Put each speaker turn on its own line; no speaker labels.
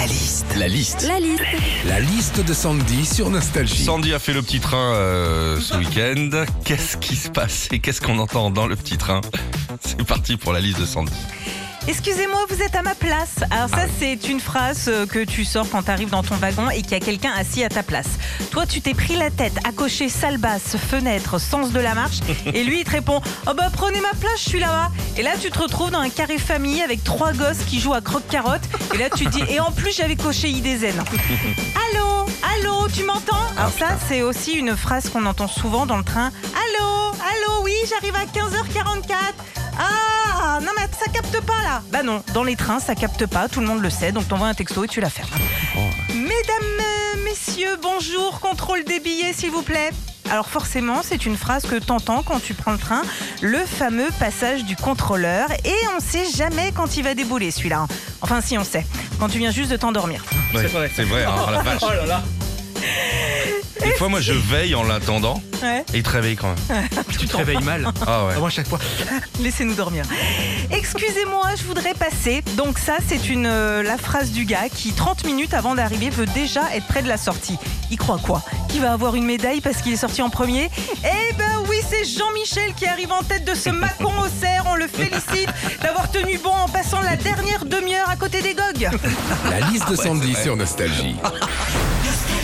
La liste.
La liste.
La liste.
La liste de Sandy sur Nostalgie.
Sandy a fait le petit train euh, ce week-end. Qu'est-ce qui se passe et qu'est-ce qu'on entend dans le petit train? C'est parti pour la liste de Sandy.
Excusez-moi, vous êtes à ma place. Alors ça, c'est une phrase euh, que tu sors quand tu arrives dans ton wagon et qu'il y a quelqu'un assis à ta place. Toi, tu t'es pris la tête à cocher salle basse, fenêtre, sens de la marche, et lui, il te répond « Oh bah prenez ma place, je suis là-bas ». Et là, tu te retrouves dans un carré famille avec trois gosses qui jouent à croque-carotte. Et là, tu te dis « Et en plus, j'avais coché IDZN ». Allô Allô, tu m'entends? Alors ça, c'est aussi une phrase qu'on entend souvent dans le train. Allô Allô, oui, j'arrive à 15h44. Ah, là. Bah non, dans les trains, ça capte pas, tout le monde le sait, donc t'envoies un texto et tu la fermes. Mesdames, euh, messieurs, bonjour, contrôle des billets s'il vous plaît. Alors forcément, c'est une phrase que t'entends quand tu prends le train, le fameux passage du contrôleur, et on sait jamais quand il va débouler celui-là. Enfin si on sait, quand tu viens juste de t'endormir.
Ouais, C'est vrai, hein, la vache. Des fois, moi, je veille en l'attendant
Ouais.
et il te réveille quand même.
Tu te réveilles mal.
Ah ouais.
Ah, moi, à chaque fois.
Laissez-nous dormir. Excusez-moi, je voudrais passer. Donc ça, c'est une euh, la phrase du gars qui, 30 minutes avant d'arriver, veut déjà être près de la sortie. Il croit quoi? Qu'il va avoir une médaille parce qu'il est sorti en premier? Eh ben oui, c'est Jean-Michel qui arrive en tête de ce Macon au cerf. On le félicite d'avoir tenu bon en passant la dernière demi-heure à côté des gogues.
La liste de Sandy sur Nostalgie.